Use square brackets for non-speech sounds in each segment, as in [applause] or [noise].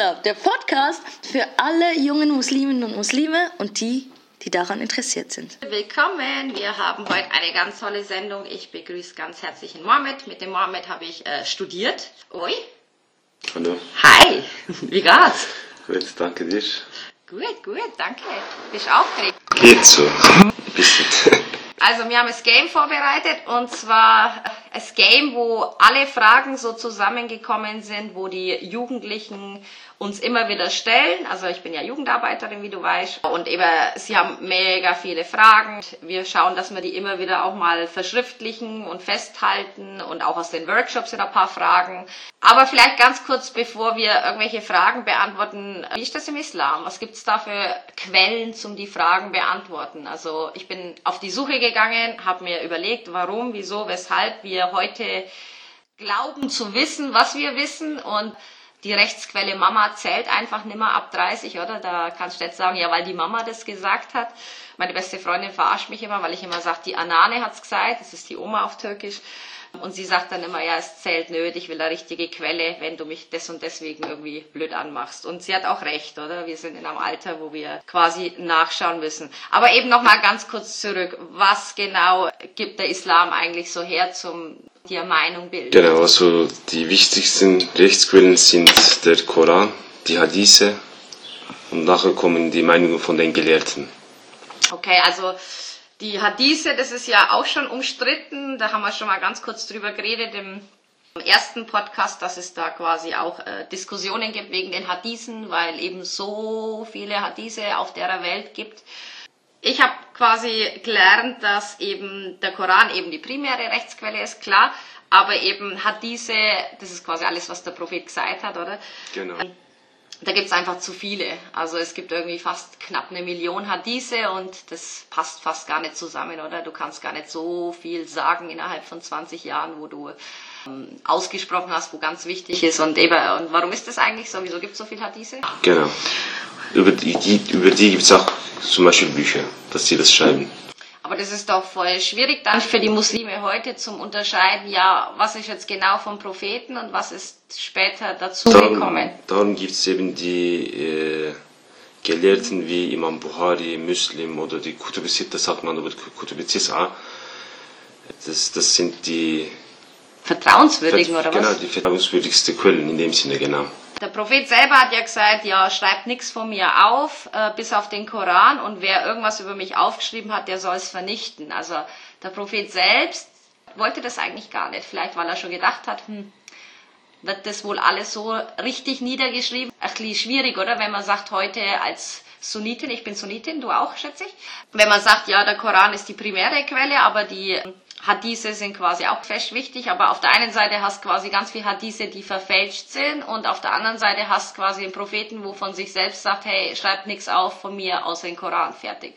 Club, der Podcast für alle jungen Musliminnen und Muslime und die, die daran interessiert sind. Willkommen, wir haben heute eine ganz tolle Sendung. Ich begrüße ganz herzlich den Mohammed. Mit dem Mohammed habe ich äh, studiert. Oi. Hallo. Hi, wie geht's? Gut, danke dir. Gut, gut, danke. Bist du aufgeregt? Geht so. Ein bisschen. [laughs] Also wir haben das Game vorbereitet und zwar das Game, wo alle Fragen so zusammengekommen sind, wo die Jugendlichen uns immer wieder stellen. Also ich bin ja Jugendarbeiterin, wie du weißt. Und eben, sie haben mega viele Fragen. Wir schauen, dass wir die immer wieder auch mal verschriftlichen und festhalten. Und auch aus den Workshops sind ein paar Fragen. Aber vielleicht ganz kurz, bevor wir irgendwelche Fragen beantworten. Wie ist das im Islam? Was gibt es da für Quellen zum die Fragen beantworten? Also ich bin auf die Suche gegangen, habe mir überlegt, warum, wieso, weshalb wir heute glauben zu wissen, was wir wissen und die Rechtsquelle Mama zählt einfach nimmer ab 30, oder? Da kannst du jetzt sagen, ja, weil die Mama das gesagt hat. Meine beste Freundin verarscht mich immer, weil ich immer sage, die Anane hat's gesagt, das ist die Oma auf Türkisch. Und sie sagt dann immer, ja, es zählt nöt, ich will eine richtige Quelle, wenn du mich des und deswegen irgendwie blöd anmachst. Und sie hat auch recht, oder? Wir sind in einem Alter, wo wir quasi nachschauen müssen. Aber eben nochmal ganz kurz zurück. Was genau gibt der Islam eigentlich so her zum dir Meinung bilden? Genau, also die wichtigsten Rechtsquellen sind der Koran, die Hadithe und nachher kommen die Meinungen von den Gelehrten. Okay, also die Hadithe, das ist ja auch schon umstritten. Da haben wir schon mal ganz kurz drüber geredet im ersten Podcast, dass es da quasi auch äh, Diskussionen gibt wegen den Hadithen, weil eben so viele Hadithe auf der Welt gibt. Ich habe quasi gelernt, dass eben der Koran eben die primäre Rechtsquelle ist, klar, aber eben Hadithe, das ist quasi alles, was der Prophet gesagt hat, oder? Genau. Da gibt's einfach zu viele. Also es gibt irgendwie fast knapp eine Million Hadithe und das passt fast gar nicht zusammen, oder? Du kannst gar nicht so viel sagen innerhalb von 20 Jahren, wo du ähm, ausgesprochen hast, wo ganz wichtig ist. Und eben, und warum ist das eigentlich so? Wieso gibt's so viel Hadithe? Genau. Über die, die, über die gibt's auch zum Beispiel Bücher, dass sie das schreiben. Aber das ist doch voll schwierig dann für die Muslime heute zum Unterscheiden, ja, was ist jetzt genau vom Propheten und was ist später dazugekommen. Darum, darum gibt's eben die äh, Gelehrten wie Imam Bukhari, Muslim oder die Kutub Sitta, sagt man über Kutub Tis'a. Das, das sind die Vertrauenswürdigen oder genau, was? die vertrauenswürdigste Quellen in dem Sinne, genau. Der Prophet selber hat ja gesagt, ja, schreibt nichts von mir auf, äh, bis auf den Koran und wer irgendwas über mich aufgeschrieben hat, der soll es vernichten. Also der Prophet selbst wollte das eigentlich gar nicht. Vielleicht, weil er schon gedacht hat, hm, wird das wohl alles so richtig niedergeschrieben? Ein bisschen schwierig, oder? Wenn man sagt heute als Sunnitin, ich bin Sunnitin, du auch, schätze ich. Wenn man sagt, ja, der Koran ist die primäre Quelle, aber die Hadithe sind quasi auch fest wichtig, aber auf der einen Seite hast quasi ganz viele Hadithe, die verfälscht sind und auf der anderen Seite hast quasi einen Propheten, wo von sich selbst sagt, hey, schreibt nichts auf von mir außer den Koran, fertig.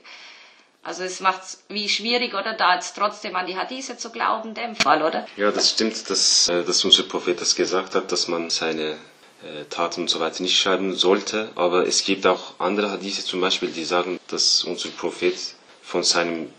Also es macht's wie schwierig, oder, da jetzt trotzdem an die Hadithe zu glauben, dem Fall, oder? Ja, das stimmt, dass, äh, dass unser Prophet das gesagt hat, dass man seine äh, Taten und so weiter nicht schreiben sollte. Aber es gibt auch andere Hadithe zum Beispiel, die sagen, dass unser Prophet von seinem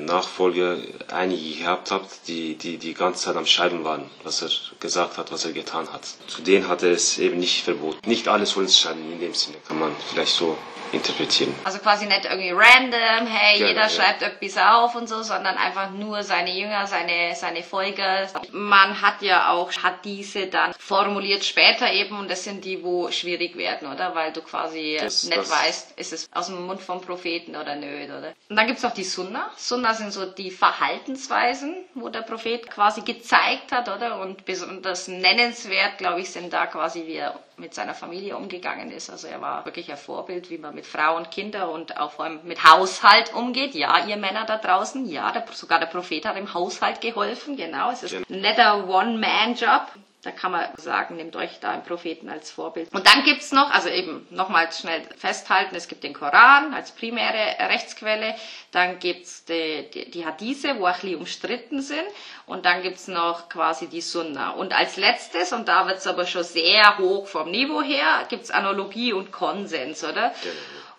Nachfolger einige gehabt hat, die, die die ganze Zeit am Schreiben waren, was er gesagt hat, was er getan hat. Zu denen hat er es eben nicht verboten. Nicht alles soll es schreiben, in dem Sinne kann man vielleicht so interpretieren. Also quasi nicht irgendwie random, hey, Genau, jeder ja. schreibt etwas auf und so, sondern einfach nur seine Jünger, seine, seine Folger. Man hat ja auch, hat diese dann formuliert später eben und das sind die, wo schwierig werden, oder? Weil du quasi Das- nicht das- weißt, ist es aus dem Mund vom Propheten oder nö, oder? Und dann gibt's noch die Sunna. Sunna sind so die Verhaltensweisen, wo der Prophet quasi gezeigt hat, oder? Und besonders nennenswert, glaube ich, sind da quasi, wie er mit seiner Familie umgegangen ist. Also er war wirklich ein Vorbild, wie man mit Frau und Kinder und auch vor allem mit Haushalt umgeht. Ja, ihr Männer da draußen, ja, der, sogar der Prophet hat im Haushalt geholfen, genau. Es ist ein netter One-Man-Job. Da kann man sagen, nehmt euch da einen Propheten als Vorbild. Und dann gibt's noch, also eben nochmals schnell festhalten, es gibt den Koran als primäre Rechtsquelle, dann gibt's die, die, die Hadithe, wo bisschen umstritten sind, und dann gibt's noch quasi die Sunna. Und als letztes, und da wird's aber schon sehr hoch vom Niveau her, gibt's Analogie und Konsens, oder?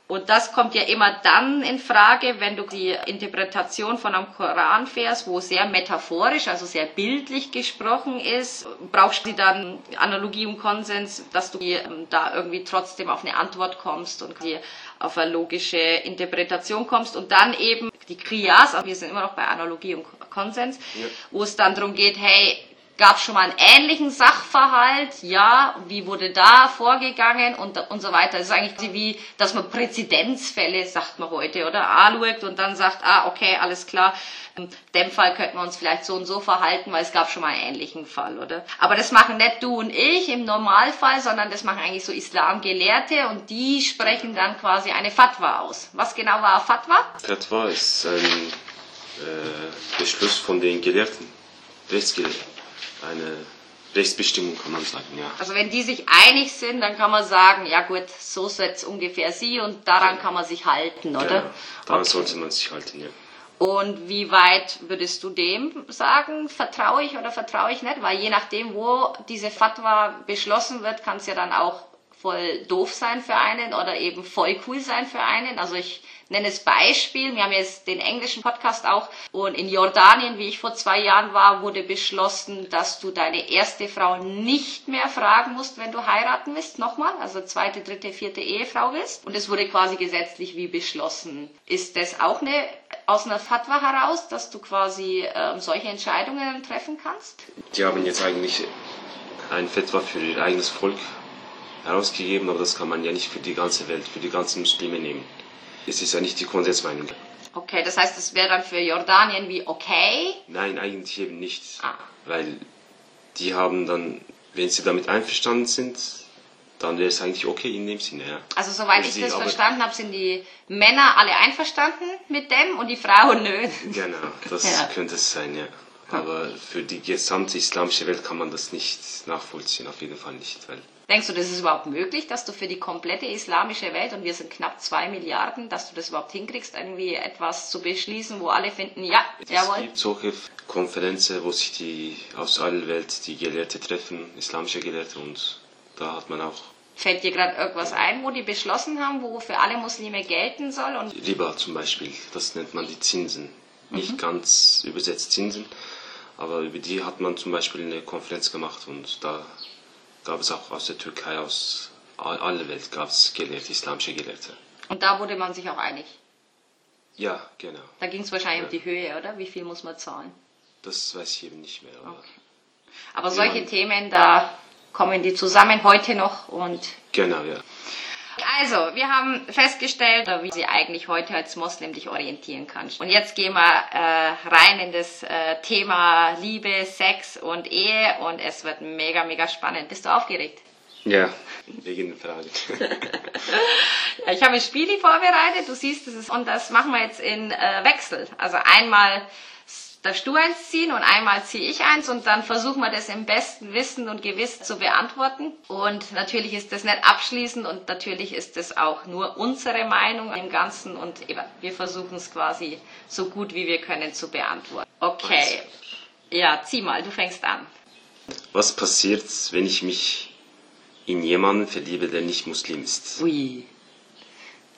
Und das kommt ja immer dann in Frage, wenn du die Interpretation von einem Koranvers, wo sehr metaphorisch, also sehr bildlich gesprochen ist, brauchst du dann Analogie und Konsens, dass du ähm, da irgendwie trotzdem auf eine Antwort kommst und auf eine logische Interpretation kommst und dann eben die Kriyas, also wir sind immer noch bei Analogie und Konsens, ja. wo es dann darum geht, hey, Gab es schon mal einen ähnlichen Sachverhalt? Ja. Wie wurde da vorgegangen? Und, und so weiter. Es ist eigentlich wie, dass man Präzedenzfälle, sagt man heute, oder? Anschaut und dann sagt, ah, okay, alles klar. In dem Fall könnten wir uns vielleicht so und so verhalten, weil es gab schon mal einen ähnlichen Fall, oder? Aber das machen nicht du und ich im Normalfall, sondern das machen eigentlich so Islamgelehrte und die sprechen dann quasi eine Fatwa aus. Was genau war Fatwa? Fatwa ist ein äh, Beschluss von den Gelehrten, Rechtsgelehrten eine Rechtsbestimmung, kann man sagen, ja. Also wenn die sich einig sind, dann kann man sagen, ja gut, so setzt ungefähr sie und daran kann man sich halten, oder? Genau, daran okay. sollte man sich halten, ja. Und wie weit würdest du dem sagen, vertraue ich oder vertraue ich nicht? Weil je nachdem, wo diese Fatwa beschlossen wird, kann es ja dann auch voll doof sein für einen oder eben voll cool sein für einen. Also ich nenne es Beispiel. Wir haben jetzt den englischen Podcast auch. Und in Jordanien, wie ich vor zwei Jahren war, wurde beschlossen, dass du deine erste Frau nicht mehr fragen musst, wenn du heiraten willst. Nochmal. Also zweite, dritte, vierte Ehefrau willst. Und es wurde quasi gesetzlich wie beschlossen. Ist das auch eine aus einer Fatwa heraus, dass du quasi äh, solche Entscheidungen treffen kannst? Die haben jetzt eigentlich ein Fatwa für ihr eigenes Volk herausgegeben, aber das kann man ja nicht für die ganze Welt, für die ganzen Muslime nehmen es ist ja nicht die Konsensmeinung. Okay, das heißt, es wäre dann für Jordanien wie okay? Nein, eigentlich eben nicht. Ah. Weil die haben dann, wenn sie damit einverstanden sind, dann wäre es eigentlich okay in dem Sinne, ja. Also soweit ich das verstanden habe, sind die Männer alle einverstanden mit dem und die Frauen nö. Genau, das [laughs] ja. könnte es sein, ja. Aber für die gesamte islamische Welt kann man das nicht nachvollziehen, auf jeden Fall nicht, weil Denkst du, das ist überhaupt möglich, dass du für die komplette islamische Welt, und wir sind knapp zwei Milliarden, dass du das überhaupt hinkriegst, irgendwie etwas zu beschließen, wo alle finden, ja, es jawohl? Es gibt solche Konferenzen, wo sich die aus aller Welt die Gelehrte treffen, islamische Gelehrte, und da hat man auch Fällt dir gerade irgendwas ein, wo die beschlossen haben, wo für alle Muslime gelten soll? Und Riba zum Beispiel, das nennt man die Zinsen. Mhm. Nicht ganz übersetzt Zinsen, aber über die hat man zum Beispiel eine Konferenz gemacht und da gab es auch aus der Türkei, aus aller Welt gab es Gelehrte, islamische Gelehrte. Und da wurde man sich auch einig? Ja, genau. Da ging es wahrscheinlich ja. um die Höhe, oder? Wie viel muss man zahlen? Das weiß ich eben nicht mehr. Aber, okay. aber solche Themen, da kommen die zusammen heute noch und. Genau, ja. Also, wir haben festgestellt, wie sie eigentlich heute als Moslem dich orientieren kannst. Und jetzt gehen wir äh, rein in das äh, Thema Liebe, Sex und Ehe und es wird mega, mega spannend. Bist du aufgeregt? Ja, [laughs] wegen der Frage. ich habe ein Spiel vorbereitet, du siehst es, und das machen wir jetzt in äh, Wechsel. Also einmal darfst du eins ziehen und einmal ziehe ich eins und dann versuchen wir das im besten Wissen und Gewissen zu beantworten. Und natürlich ist das nicht abschließend und natürlich ist das auch nur unsere Meinung im Ganzen und wir versuchen es quasi so gut wie wir können zu beantworten. Okay. Ja, zieh mal, du fängst an. Was passiert, wenn ich mich in jemanden verliebe, der nicht Muslim ist? Ui.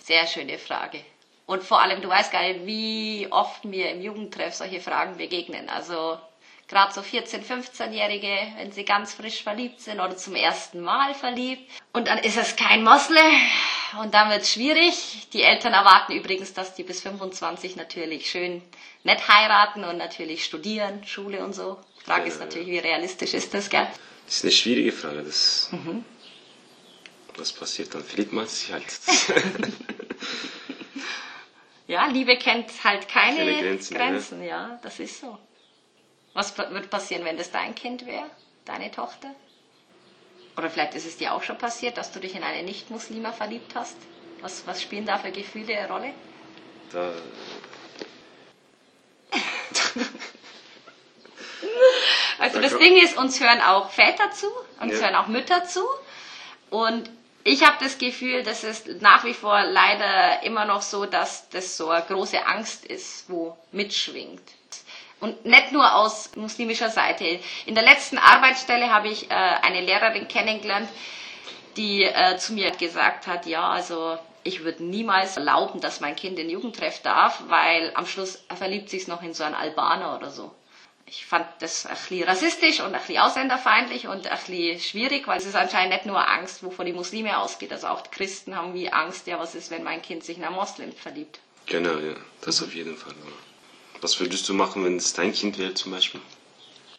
Sehr schöne Frage. Und vor allem, du weißt gar nicht, wie oft mir im Jugendtreff solche Fragen begegnen. Also gerade so 14-, 15-Jährige, wenn sie ganz frisch verliebt sind oder zum ersten Mal verliebt. Und dann ist es kein Moslem und dann wird es schwierig. Die Eltern erwarten übrigens, dass die bis 25 natürlich schön nett heiraten und natürlich studieren, Schule und so. Die Frage ja, ist natürlich, wie realistisch ist das, gell? Das ist eine schwierige Frage. Das, mhm. Was passiert dann? Verliebt man sich halt. [laughs] [laughs] Ja, Liebe kennt halt keine, keine Grenzen, Grenzen ja. ja, das ist so. Was wird passieren, wenn das dein Kind wäre, deine Tochter? Oder vielleicht ist es dir auch schon passiert, dass du dich in eine Nicht-Muslima verliebt hast? Was, was spielen da für Gefühle eine Rolle? Da. [laughs] also das Ding ist, uns hören auch Väter zu, uns ja. hören auch Mütter zu. Und ich habe das Gefühl, dass es nach wie vor leider immer noch so, dass das so eine große Angst ist, wo mitschwingt. Und nicht nur aus muslimischer Seite. In der letzten Arbeitsstelle habe ich äh, eine Lehrerin kennengelernt, die äh, zu mir gesagt hat, ja, also ich würde niemals erlauben, dass mein Kind in Jugendtreff darf, weil am Schluss verliebt sich noch in so einen Albaner oder so. Ich fand das ein bisschen rassistisch und ein bisschen ausländerfeindlich und ein bisschen schwierig, weil es ist anscheinend nicht nur Angst, wovor die Muslime ausgeht. Also auch die Christen haben wie Angst, ja, was ist, wenn mein Kind sich in einen Moslem verliebt. Genau, ja, das auf jeden Fall. Was würdest du machen, wenn es dein Kind wäre zum Beispiel?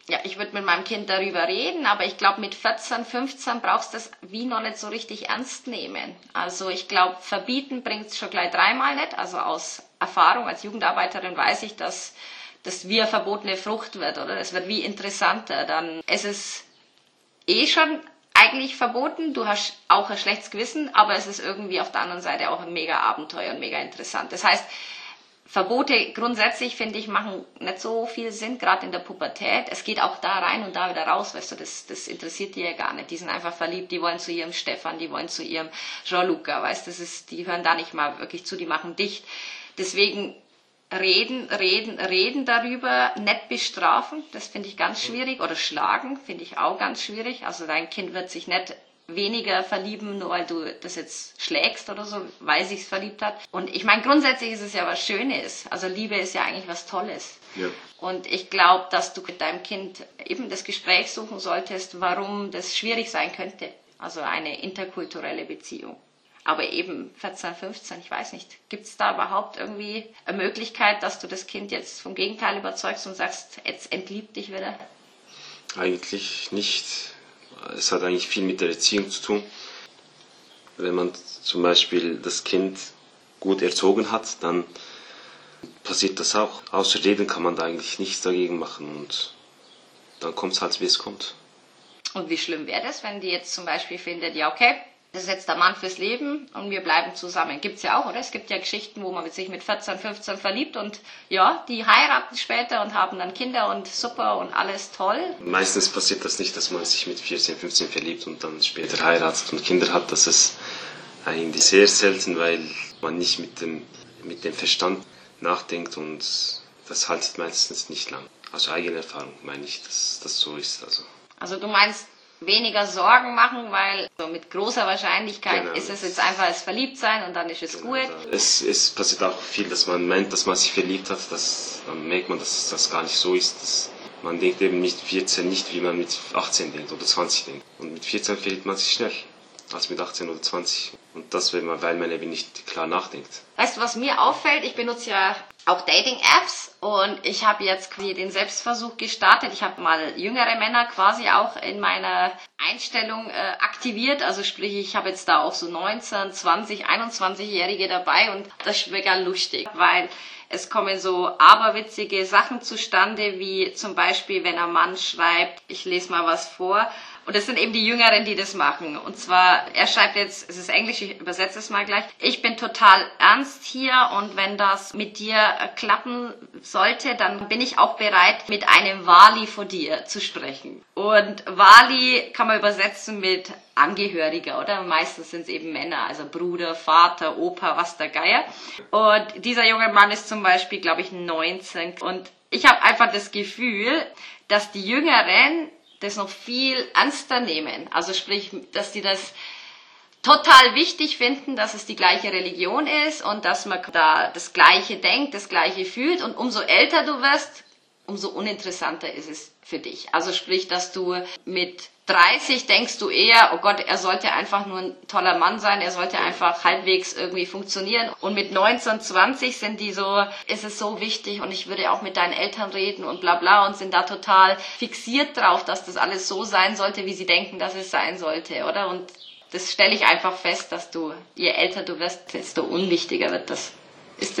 ja, ich würde mit meinem Kind darüber reden, aber ich glaube, mit 14, 15 brauchst du das wie noch nicht so richtig ernst nehmen. Also ich glaube, verbieten bringt es schon gleich dreimal nicht. Also aus Erfahrung als Jugendarbeiterin weiß ich, dass das wie eine verbotene Frucht wird, oder? Es wird wie interessanter. Dann ist es eh schon eigentlich verboten. Du hast auch ein schlechtes Gewissen, aber es ist irgendwie auf der anderen Seite auch ein mega Abenteuer und mega interessant. Das heißt, Verbote grundsätzlich, finde ich, machen nicht so viel Sinn, gerade in der Pubertät. Es geht auch da rein und da wieder raus, weißt du, das, das interessiert die ja gar nicht. Die sind einfach verliebt, die wollen zu ihrem Stefan, die wollen zu ihrem Jean-Luca, weißt du, die hören da nicht mal wirklich zu, die machen dicht. Deswegen reden, reden, reden darüber, nicht bestrafen, das finde ich ganz schwierig, oder schlagen, finde ich auch ganz schwierig. Also dein Kind wird sich nicht weniger verlieben, nur weil du das jetzt schlägst oder so, weil sich's verliebt hat. Und ich meine, grundsätzlich ist es ja was Schönes. Also Liebe ist ja eigentlich was Tolles. Ja. Und ich glaube, dass du mit deinem Kind eben das Gespräch suchen solltest, warum das schwierig sein könnte. Also eine interkulturelle Beziehung. Aber eben 14, 15, ich weiß nicht. Gibt es da überhaupt irgendwie eine Möglichkeit, dass du das Kind jetzt vom Gegenteil überzeugst und sagst, jetzt entliebt dich wieder? Eigentlich nicht es hat eigentlich viel mit der Erziehung zu tun. Wenn man zum Beispiel das Kind gut erzogen hat, dann passiert das auch. Außer reden kann man da eigentlich nichts dagegen machen und dann kommt es halt, wie es kommt. Und wie schlimm wäre das, wenn die jetzt zum Beispiel findet, ja okay, das ist jetzt der Mann fürs Leben und wir bleiben zusammen. Gibt's ja auch, oder? Es gibt ja Geschichten, wo man sich mit 14, 15 verliebt und ja, die heiraten später und haben dann Kinder und super und alles toll. Meistens passiert das nicht, dass man sich mit 14, 15 verliebt und dann später heiratet und Kinder hat. Das ist eigentlich sehr selten, weil man nicht mit dem, mit dem Verstand nachdenkt und das haltet meistens nicht lang. Also eigene Erfahrung meine ich, dass das so ist. Also. also du meinst, weniger Sorgen machen, weil so mit großer Wahrscheinlichkeit genau. ist es jetzt einfach das Verliebtsein und dann ist es genau. gut. Es, es passiert auch viel, dass man meint, dass man sich verliebt hat, dass, dann merkt man, dass das gar nicht so ist. Dass man denkt eben mit 14 nicht, wie man mit 18 denkt oder 20 denkt. Und mit 14 verliebt man sich schnell als mit 18 oder 20. Und das, weil man, eben nicht klar nachdenkt. Weißt du, was mir auffällt? Ich benutze ja auch Dating-Apps und ich habe jetzt quasi den Selbstversuch gestartet. Ich habe mal jüngere Männer quasi auch in meiner Einstellung äh, aktiviert. Also sprich, ich habe jetzt da auch so 19, 20, 21-Jährige dabei und das ist mega lustig, weil es kommen so aberwitzige Sachen zustande, wie zum Beispiel, wenn ein Mann schreibt, ich lese mal was vor, und das sind eben die Jüngeren, die das machen. Und zwar, er schreibt jetzt, es ist Englisch, ich übersetze es mal gleich. Ich bin total ernst hier und wenn das mit dir klappen sollte, dann bin ich auch bereit, mit einem Wali vor dir zu sprechen. Und Wali kann man übersetzen mit Angehöriger, oder? Meistens sind es eben Männer, also Bruder, Vater, Opa, was der Geier. Und dieser junge Mann ist zum Beispiel, glaube ich, 19. Und ich habe einfach das Gefühl, dass die Jüngeren das noch viel ernster nehmen. Also sprich, dass die das total wichtig finden, dass es die gleiche Religion ist und dass man da das Gleiche denkt, das Gleiche fühlt. Und umso älter du wirst, umso uninteressanter ist es für dich. Also sprich, dass du mit 30 denkst du eher, oh Gott, er sollte einfach nur ein toller Mann sein, er sollte einfach halbwegs irgendwie funktionieren. Und mit 19, 20 sind die so, ist es so wichtig und ich würde auch mit deinen Eltern reden und bla bla und sind da total fixiert drauf, dass das alles so sein sollte, wie sie denken, dass es sein sollte, oder? Und das stelle ich einfach fest, dass du, je älter du wirst, desto unwichtiger wird das.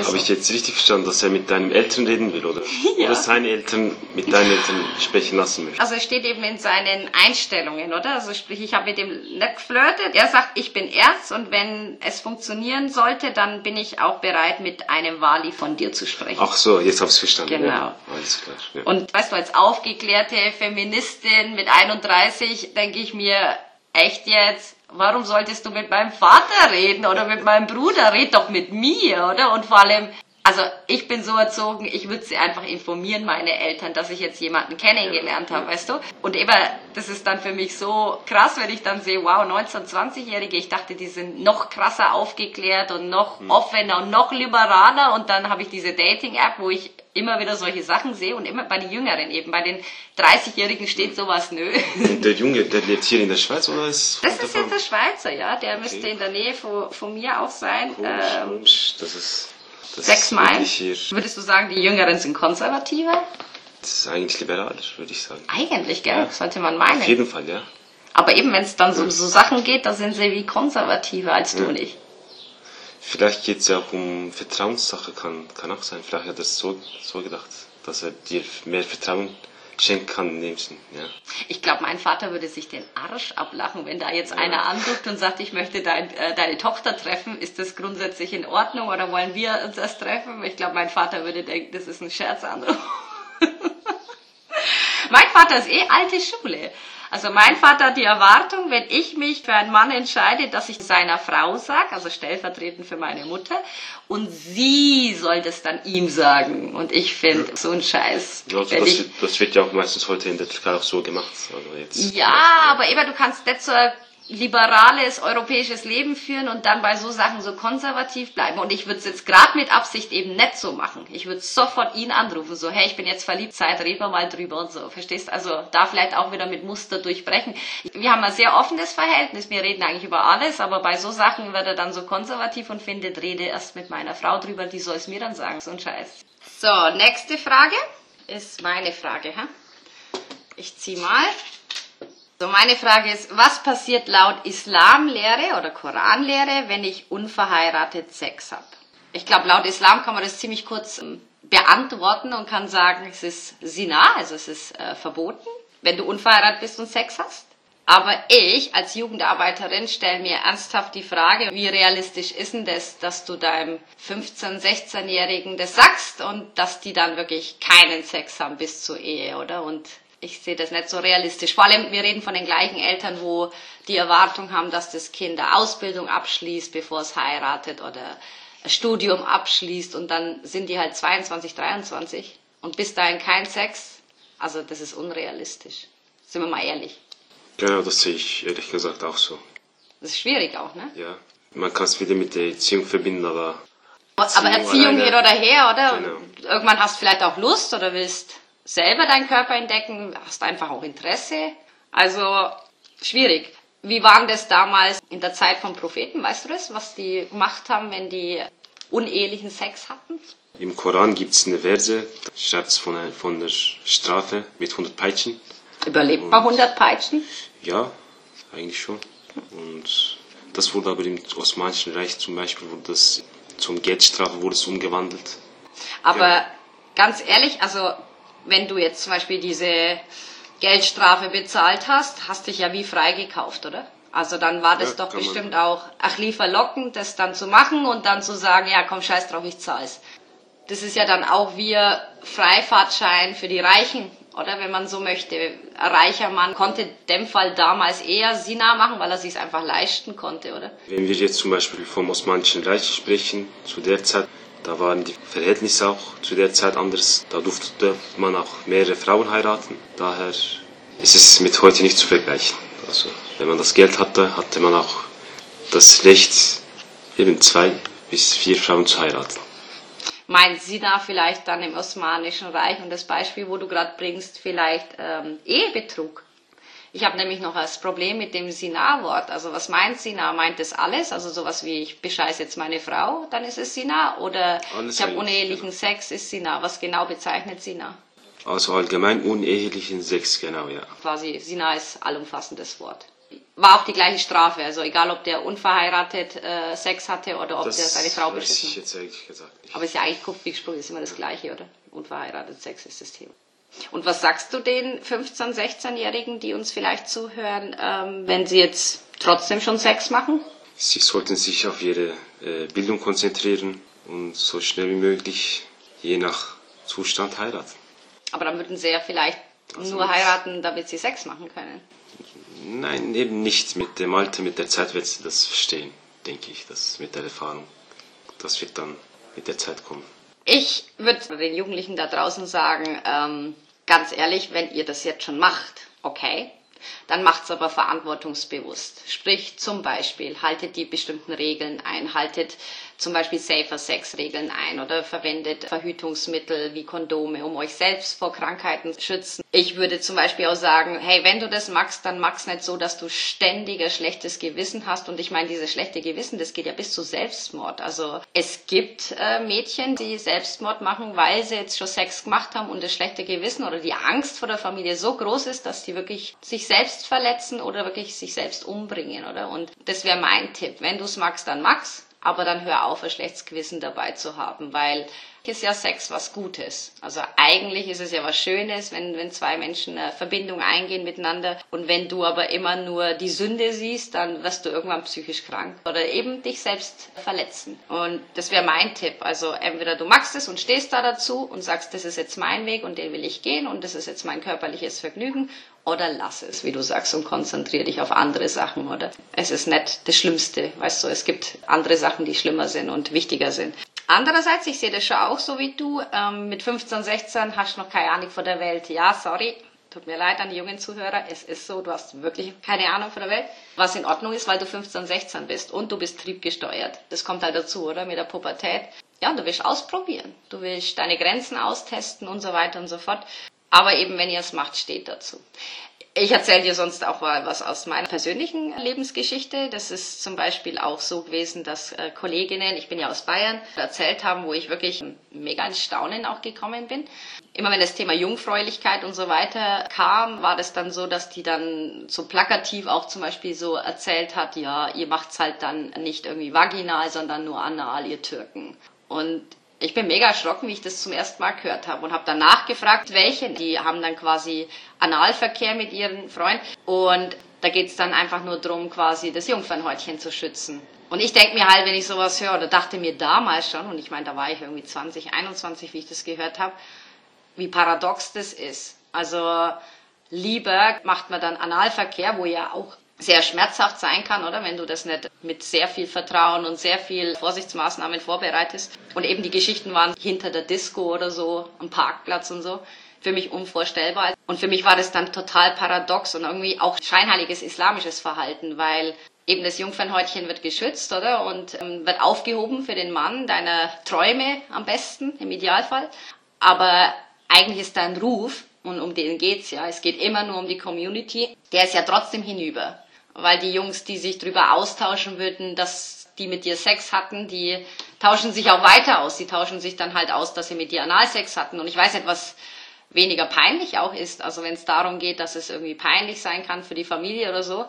Habe ich jetzt richtig verstanden, dass er mit deinen Eltern reden will, oder? [laughs] Ja. Oder seine Eltern mit deinen Eltern sprechen lassen möchte? Also es steht eben in seinen Einstellungen, oder? Also sprich, ich habe mit dem nicht geflirtet. Er sagt, ich bin Erz und wenn es funktionieren sollte, dann bin ich auch bereit, mit einem Wali von dir zu sprechen. Ach so, jetzt habe ich es verstanden. Genau. Ja, alles klar. Ja. Und weißt du, als aufgeklärte Feministin mit 31 denke ich mir, echt jetzt? Warum solltest du mit meinem Vater reden oder mit meinem Bruder? Red doch mit mir, oder? Und vor allem, Also ich bin so erzogen, ich würde sie einfach informieren, meine Eltern, dass ich jetzt jemanden kennengelernt habe, weißt du? Und eben, das ist dann für mich so krass, wenn ich dann sehe, wow, 19-, 20-Jährige, ich dachte, die sind noch krasser aufgeklärt und noch Hm. offener und noch liberaler. Und dann habe ich diese Dating-App, wo ich immer wieder solche Sachen sehe und immer bei den Jüngeren eben. Bei den 30-Jährigen steht sowas, nö. Und [laughs] der Junge, der lebt hier in der Schweiz oder ist Das ist jetzt der Schweizer, ja. Der müsste in der Nähe von, von mir auch sein. Komisch, Ähm, komisch. Das ist, das sechs Meilen. Würdest du sagen, die Jüngeren sind konservativer? das ist eigentlich liberaler, würde ich sagen. Eigentlich, gell? Sollte man meinen. Auf jeden Fall, ja. Aber eben, wenn es dann so um so Sachen geht, da sind sie wie konservativer als du Ja. und ich. Vielleicht geht es ja auch um Vertrauenssache, kann, kann auch sein. Vielleicht hat er es so, so gedacht, dass er dir mehr Vertrauen schenken kann in dem Sinn, ja. Ich glaube, mein Vater würde sich den Arsch ablachen, wenn da jetzt einer anruft und sagt, ich möchte dein, äh, deine Tochter treffen. Ist das grundsätzlich in Ordnung oder wollen wir uns erst treffen? Ich glaube, mein Vater würde denken, das ist ein Scherzanruf. [laughs] mein Vater ist eh alte Schule. Also mein Vater hat die Erwartung, wenn ich mich für einen Mann entscheide, dass ich seiner Frau sage, also stellvertretend für meine Mutter, und sie soll das dann ihm sagen. Und ich finde, so ein Scheiß. Also wenn das, ich- wird- das wird ja auch meistens heute in der Türkei auch so gemacht. Also jetzt, ja, aber eben, du kannst nicht so liberales europäisches Leben führen und dann bei so Sachen so konservativ bleiben. Und ich würde es jetzt gerade mit Absicht eben nicht so machen. Ich würde sofort ihn anrufen, so, hey, ich bin jetzt verliebt, Zeit, reden wir mal drüber und so. Verstehst? Also da vielleicht auch wieder mit Muster durchbrechen. Wir haben ein sehr offenes Verhältnis, wir reden eigentlich über alles, aber bei so Sachen wird er dann so konservativ und findet, rede erst mit meiner Frau drüber, die soll es mir dann sagen, so ein Scheiß. So, nächste Frage ist meine Frage, hä? Ich zieh mal. So, meine Frage ist, was passiert laut Islamlehre oder Koranlehre, wenn ich unverheiratet Sex habe? Ich glaube, laut Islam kann man das ziemlich kurz ähm, beantworten und kann sagen, es ist Sina, also es ist äh, verboten, wenn du unverheiratet bist und Sex hast. Aber ich als Jugendarbeiterin stelle mir ernsthaft die Frage, wie realistisch ist denn das, dass du deinem 15-, 16-Jährigen das sagst und dass die dann wirklich keinen Sex haben bis zur Ehe, oder? Und ich sehe das nicht so realistisch. Vor allem, wir reden von den gleichen Eltern, wo die Erwartung haben, dass das Kind eine Ausbildung abschließt, bevor es heiratet oder ein Studium abschließt und dann sind die halt 22, 23 und bis dahin kein Sex. Also das ist unrealistisch. Sind wir mal ehrlich. Genau, das sehe ich ehrlich gesagt auch so. Das ist schwierig auch, ne? Ja. Man kann es wieder mit der Erziehung verbinden, aber Aber Erziehung alleine. hin oder her, oder? Genau. Irgendwann hast du vielleicht auch Lust oder willst selber deinen Körper entdecken, hast einfach auch Interesse. Also schwierig. Wie war denn das damals in der Zeit vom Propheten? Weißt du das, was die gemacht haben, wenn die unehelichen Sex hatten? im Koran gibt es eine Verse, da schreibt es von, der- von der Strafe mit 100 Peitschen. Überlebt man 100 Peitschen? Ja, eigentlich schon. Und das wurde aber im Osmanischen Reich zum Beispiel, wurde das zum Geldstrafe wurde es umgewandelt. Aber Ja. ganz ehrlich, also wenn du jetzt zum Beispiel diese Geldstrafe bezahlt hast, hast dich ja wie freigekauft, oder? Also dann war das Ja, doch kann man- bestimmt auch achli verlockend, das dann zu machen und dann zu sagen, ja komm, scheiß drauf, ich zahl's. Das ist ja dann auch wie ein Freifahrtschein für die Reichen, oder wenn man so möchte. Ein reicher Mann konnte dem Fall damals eher Sina machen, weil er sich's einfach leisten konnte, oder? Wenn wir jetzt zum Beispiel vom Osmanischen Reich sprechen, zu der Zeit, da waren die Verhältnisse auch zu der Zeit anders. Da durfte man auch mehrere Frauen heiraten. Daher ist es mit heute nicht zu vergleichen. Also, wenn man das Geld hatte, hatte man auch das Recht, eben zwei bis vier Frauen zu heiraten. meint Sina vielleicht dann im Osmanischen Reich und das Beispiel, wo du gerade bringst, vielleicht ähm, Ehebetrug. Ich habe nämlich noch das Problem mit dem Sina-Wort. Also was meint Sina? Meint das alles? Also sowas wie ich bescheiße jetzt meine Frau, dann ist es Sina? Oder Alles ich habe unehelichen Sex, ist Sina? Was genau bezeichnet Sina? Also allgemein unehelichen Sex, genau, ja. Quasi Sina ist allumfassendes Wort. War auch die gleiche Strafe, also egal ob der unverheiratet äh, Sex hatte oder ob der seine Frau beschissen ich hat. Aber ist ja eigentlich Kupfersprung, ist immer das Gleiche, oder? Unverheiratet Sex ist das Thema. Und was sagst du den 15-, 16-Jährigen, die uns vielleicht zuhören, ähm, wenn sie jetzt trotzdem schon Sex machen? Sie sollten sich auf ihre äh, Bildung konzentrieren und so schnell wie möglich, je nach Zustand, heiraten. Aber dann würden sie ja vielleicht Also nur heiraten, damit sie Sex machen können. Nein, eben nicht. Mit dem Alter, mit der Zeit wird sie das verstehen, denke ich. Das mit der Erfahrung. Das wird dann mit der Zeit kommen. Ich würde den Jugendlichen da draußen sagen, ähm, ganz ehrlich, wenn ihr das jetzt schon macht, okay, dann macht's aber verantwortungsbewusst. Sprich zum Beispiel, haltet die bestimmten Regeln ein, haltet zum Beispiel Safer Sex Regeln ein oder verwendet Verhütungsmittel wie Kondome, um euch selbst vor Krankheiten zu schützen. Ich würde zum Beispiel auch sagen, hey, wenn du das magst, dann mag's nicht so, dass du ständig ein schlechtes Gewissen hast. Und ich meine, dieses schlechte Gewissen, das geht ja bis zu Selbstmord. Also es gibt äh, Mädchen, die Selbstmord machen, weil sie jetzt schon Sex gemacht haben und das schlechte Gewissen oder die Angst vor der Familie so groß ist, dass die wirklich sich selbst verletzen oder wirklich sich selbst umbringen, oder? Und das wäre mein Tipp. Wenn du es magst, dann mag's aber dann hör auf, ein schlechtes Gewissen dabei zu haben, weil ist ja Sex was Gutes. Also eigentlich ist es ja was Schönes, wenn, wenn zwei Menschen eine Verbindung eingehen miteinander. Und wenn du aber immer nur die Sünde siehst, dann wirst du irgendwann psychisch krank oder eben dich selbst verletzen. Und das wäre mein Tipp. Also entweder du magst es und stehst da dazu und sagst, das ist jetzt mein Weg und den will ich gehen und das ist jetzt mein körperliches Vergnügen oder lass es, wie du sagst, und konzentriere dich auf andere Sachen, oder? Es ist nicht das Schlimmste, weißt du, es gibt andere Sachen, die schlimmer sind und wichtiger sind. Andererseits, ich sehe das schon auch so wie du, ähm, mit 15, 16 hast du noch keine Ahnung von der Welt. Ja, sorry, tut mir leid an die jungen Zuhörer, es ist so, du hast wirklich keine Ahnung von der Welt, was in Ordnung ist, weil du 15, 16 bist und du bist triebgesteuert. Das kommt halt dazu, oder? Mit der Pubertät. Ja, du willst ausprobieren, du willst deine Grenzen austesten und so weiter und so fort. Aber eben, wenn ihr es macht, steht dazu. Ich erzähle dir sonst auch mal was aus meiner persönlichen Lebensgeschichte. Das ist zum Beispiel auch so gewesen, dass äh, Kolleginnen, ich bin ja aus Bayern, erzählt haben, wo ich wirklich mega ins Staunen auch gekommen bin. Immer wenn das Thema Jungfräulichkeit und so weiter kam, war das dann so, dass die dann so plakativ auch zum Beispiel so erzählt hat, ja, ihr macht's halt dann nicht irgendwie vaginal, sondern nur anal, ihr Türken. Und ich bin mega erschrocken, wie ich das zum ersten Mal gehört habe und habe danach gefragt, welche. Die haben dann quasi Analverkehr mit ihren Freunden und da geht's dann einfach nur drum, quasi das Jungfernhäutchen zu schützen. Und ich denke mir halt, wenn ich sowas höre, oder dachte mir damals schon, und ich meine, da war ich irgendwie 20, 21, wie ich das gehört habe, wie paradox das ist. Also lieber macht man dann Analverkehr, wo ja auch sehr schmerzhaft sein kann, oder? Wenn du das nicht mit sehr viel Vertrauen und sehr viel Vorsichtsmaßnahmen vorbereitest. Und eben die Geschichten waren hinter der Disco oder so, am Parkplatz und so. Für mich unvorstellbar. Und für mich war das dann total paradox und irgendwie auch scheinheiliges islamisches Verhalten, weil eben das Jungfernhäutchen wird geschützt, oder? Und ähm, wird aufgehoben für den Mann deiner Träume am besten, im Idealfall. Aber eigentlich ist dein Ruf, und um den geht's ja, es geht immer nur um die Community, der ist ja trotzdem hinüber weil die Jungs, die sich darüber austauschen würden, dass die mit dir Sex hatten, die tauschen sich auch weiter aus. Die tauschen sich dann halt aus, dass sie mit dir Analsex hatten. Und ich weiß nicht, was weniger peinlich auch ist. Also wenn es darum geht, dass es irgendwie peinlich sein kann für die Familie oder so.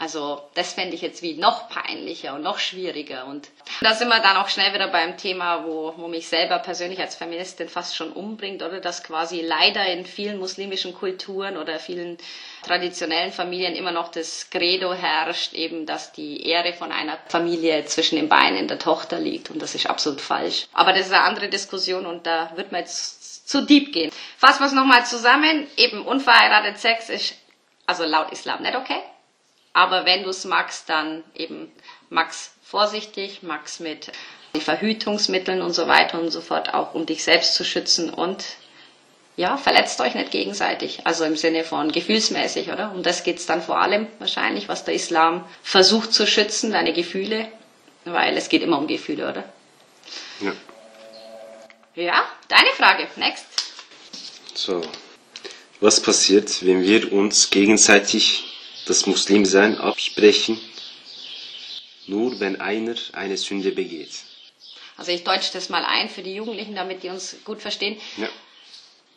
Also das fände ich jetzt wie noch peinlicher und noch schwieriger. Und da sind wir dann auch schnell wieder beim Thema, wo, wo mich selber persönlich als Feministin fast schon umbringt, oder dass quasi leider in vielen muslimischen Kulturen oder vielen traditionellen Familien immer noch das Credo herrscht, eben, dass die Ehre von einer Familie zwischen den Beinen der Tochter liegt. Und das ist absolut falsch. Aber das ist eine andere Diskussion und da wird man jetzt zu deep gehen. Fassen wir es nochmal zusammen. Eben unverheiratet Sex ist also laut Islam nicht okay. Aber wenn du es magst, dann eben mag's vorsichtig, mag's mit Verhütungsmitteln und so weiter und so fort, auch um dich selbst zu schützen und ja, verletzt euch nicht gegenseitig. Also im Sinne von gefühlsmäßig, oder? Um das geht's dann vor allem wahrscheinlich, was der Islam versucht zu schützen, deine Gefühle, weil es geht immer um Gefühle, oder? Ja. Ja, deine Frage. Next. So. Was passiert, wenn wir uns gegenseitig das Muslimsein absprechen, nur wenn einer eine Sünde begeht. Also ich deutsche das mal ein für die Jugendlichen, damit die uns gut verstehen. Ja.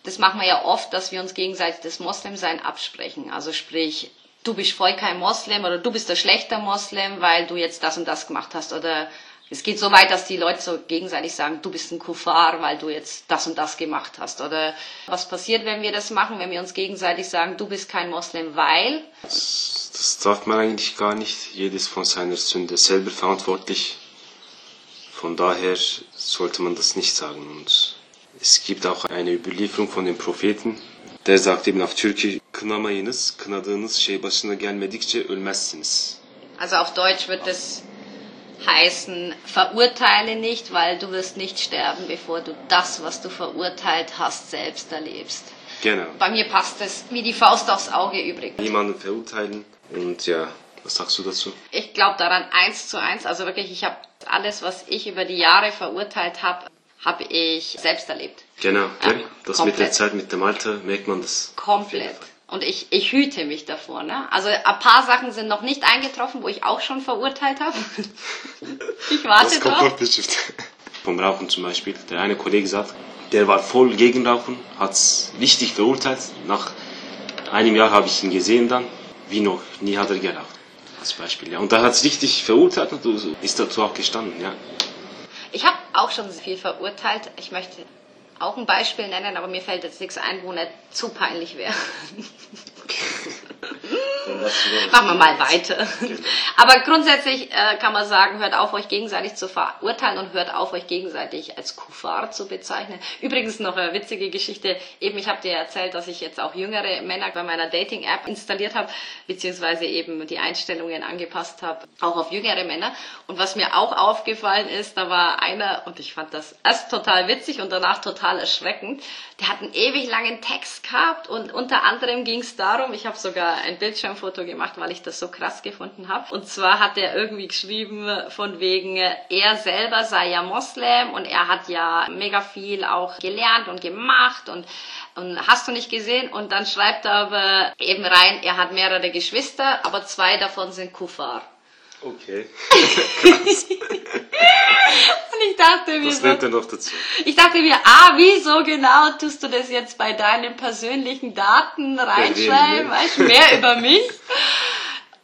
Das machen wir ja oft, dass wir uns gegenseitig das Moslemsein absprechen. Also sprich, du bist voll kein Moslem oder du bist ein schlechter Moslem, weil du jetzt das und das gemacht hast oder es geht so weit, dass die Leute so gegenseitig sagen, du bist ein Kufar, weil du jetzt das und das gemacht hast. Oder was passiert, wenn wir das machen, wenn wir uns gegenseitig sagen, du bist kein Moslem, weil? Das, das darf man eigentlich gar nicht. Jedes von seiner Sünde selber verantwortlich. Von daher sollte man das nicht sagen. Und es gibt auch eine Überlieferung von den Propheten. Der sagt eben auf Türkisch, kınamayınız, kınadığınız şey başına gelmedikçe ölmezsiniz. Also auf Deutsch wird das heißen, verurteile nicht, weil du wirst nicht sterben, bevor du das, was du verurteilt hast, selbst erlebst. Genau. Bei mir passt es wie die Faust aufs Auge übrig. Niemanden verurteilen und ja, was sagst du dazu? Ich glaube daran eins zu eins. Also wirklich, ich habe alles, was ich über die Jahre verurteilt habe, habe ich selbst erlebt. Genau, Ja, das mit der komplett. Zeit, mit dem Alter merkt man das. Komplett. Und ich, ich hüte mich davor. Ne? Also ein paar Sachen sind noch nicht eingetroffen, wo ich auch schon verurteilt habe. [laughs] ich warte Das kommt drauf. noch bestimmt. Vom Rauchen zum Beispiel. Der eine Kollege sagt, der war voll gegen Rauchen, hat es richtig verurteilt. Nach einem Jahr habe ich ihn gesehen dann, wie noch nie hat er geraucht. Als Beispiel, ja. Und da hat es richtig verurteilt und ist dazu auch gestanden, ja. Ich habe auch schon viel verurteilt. Ich möchte auch ein Beispiel nennen, aber mir fällt jetzt nichts ein, wo nicht zu peinlich wäre. [laughs] Machen wir mal weiter. [laughs] Aber grundsätzlich äh, kann man sagen, hört auf, euch gegenseitig zu verurteilen und hört auf, euch gegenseitig als Kuffar zu bezeichnen. Übrigens noch eine witzige Geschichte. Eben, ich habe dir erzählt, dass ich jetzt auch jüngere Männer bei meiner Dating-App installiert habe, beziehungsweise eben die Einstellungen angepasst habe, auch auf jüngere Männer. Und was mir auch aufgefallen ist, da war einer, und ich fand das erst total witzig und danach total erschreckend, der hat einen ewig langen Text gehabt und unter anderem ging es darum, ich habe sogar ein Bildschirmfoto gemacht, weil ich das so krass gefunden habe. Und zwar hat er irgendwie geschrieben von wegen, er selber sei ja Moslem und er hat ja mega viel auch gelernt und gemacht und, und hast du nicht gesehen. Und dann schreibt er aber eben rein, er hat mehrere Geschwister, aber zwei davon sind Kuffar. Okay. [laughs] Und ich dachte mir Das so, lernt er noch dazu. ich dachte mir, ah, wieso genau tust du das jetzt bei deinen persönlichen Daten reinschreiben? Weißt du, mehr über mich?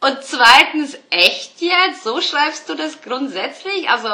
Und zweitens, echt jetzt? So schreibst du das grundsätzlich? Also,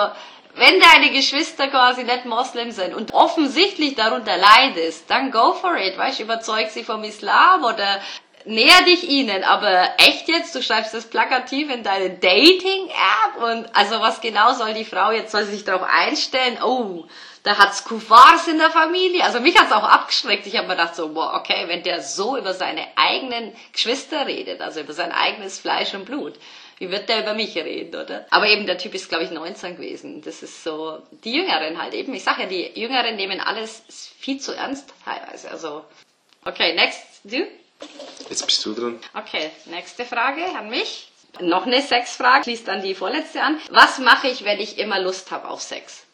wenn deine Geschwister quasi nicht Moslem sind und offensichtlich darunter leidest, dann go for it, weißt du, überzeug sie vom Islam oder näher dich ihnen, aber echt jetzt, du schreibst das plakativ in deine Dating-App und also was genau soll die Frau jetzt, soll sie sich darauf einstellen, oh, da hat's Kufars in der Familie. Also mich hat's auch abgeschreckt. Ich habe mir gedacht so, boah, okay, wenn der so über seine eigenen Geschwister redet, also über sein eigenes Fleisch und Blut, wie wird der über mich reden, oder? Aber eben der Typ ist, glaube ich, 19 gewesen. Das ist so, die Jüngeren halt eben. Ich sage ja, die Jüngeren nehmen alles viel zu ernst teilweise. Also, okay, next, du? Jetzt bist du dran. Okay, nächste Frage an mich. Noch eine Sexfrage, schließt an die vorletzte an. Was mache ich, wenn ich immer Lust habe auf Sex?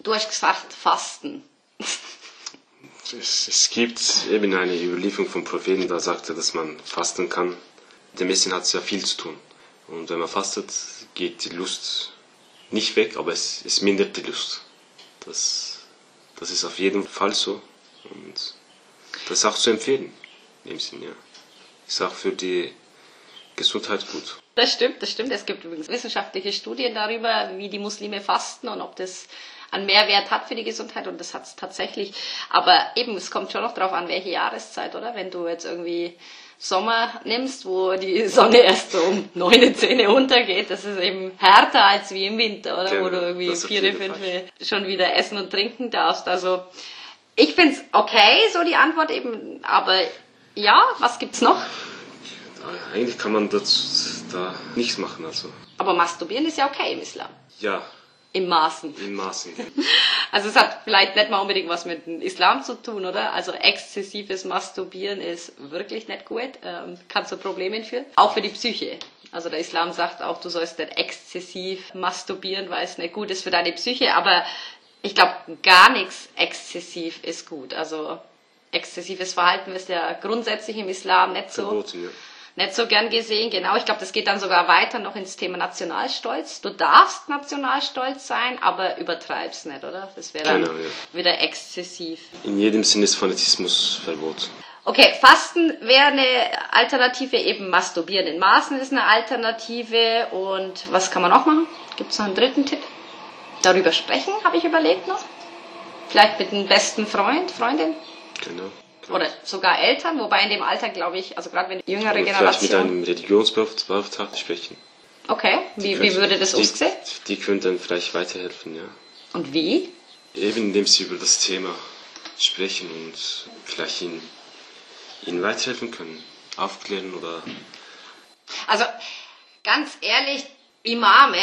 Du hast gesagt, Fasten. Es, es gibt eben eine Überlieferung vom Propheten, da sagt er, dass man fasten kann. Dem Essen hat es ja viel zu tun. Und wenn man fastet, geht die Lust nicht weg, aber es, es mindert die Lust. Das, das ist auf jeden Fall so. Und das ist auch zu empfehlen, in dem Sinn, ja. Ist auch für die Gesundheit gut. Das stimmt, das stimmt. Es gibt übrigens wissenschaftliche Studien darüber, wie die Muslime fasten und ob das einen Mehrwert hat für die Gesundheit und das hat es tatsächlich. Aber eben, es kommt schon noch darauf an, welche Jahreszeit, oder? Wenn du jetzt irgendwie Sommer nimmst, wo die Sonne [laughs] erst so um 9, 10 untergeht, das ist eben härter als wie im Winter, oder? Genau, wo du irgendwie das auf 4, jeden 5 Fall. schon wieder essen und trinken darfst. Also ich find's okay, so die Antwort eben, aber ja, was gibt's noch? Eigentlich kann man das, da nichts machen, also. Aber masturbieren ist ja okay im Islam. Ja, Im Maßen. in Maßen. [laughs] Also es hat vielleicht nicht mal unbedingt was mit dem Islam zu tun, oder? Also exzessives Masturbieren ist wirklich nicht gut, ähm, kann zu Problemen führen. Auch für die Psyche. Also der Islam sagt auch, du sollst nicht exzessiv masturbieren, weil es nicht gut ist für deine Psyche. Aber ich glaube, gar nichts exzessiv ist gut. Also exzessives Verhalten ist ja grundsätzlich im Islam nicht so Verboten, ja. nicht so gern gesehen. Genau, ich glaube, das geht dann sogar weiter noch ins Thema Nationalstolz. Du darfst nationalstolz sein, aber übertreib's nicht, oder? Das wäre dann Genau, ja. wieder exzessiv. In jedem Sinne ist Fanatismus verboten. Okay, Fasten wäre eine Alternative, eben Masturbieren in Maßen ist eine Alternative. Und was kann man noch machen? Gibt es noch einen dritten Tipp? Darüber sprechen, habe ich überlegt noch. Vielleicht mit einem besten Freund, Freundin Genau. oder sogar Eltern, wobei in dem Alter, glaube ich, also gerade wenn die jüngere Oder vielleicht mit Generation. einem Religionsbeauftragten sprechen. Okay, wie, wie würde das die, aussehen? Die können dann vielleicht weiterhelfen, ja. Und wie? Eben indem sie über das Thema sprechen und vielleicht ihnen, ihnen weiterhelfen können. Aufklären oder. Also ganz ehrlich, Imame,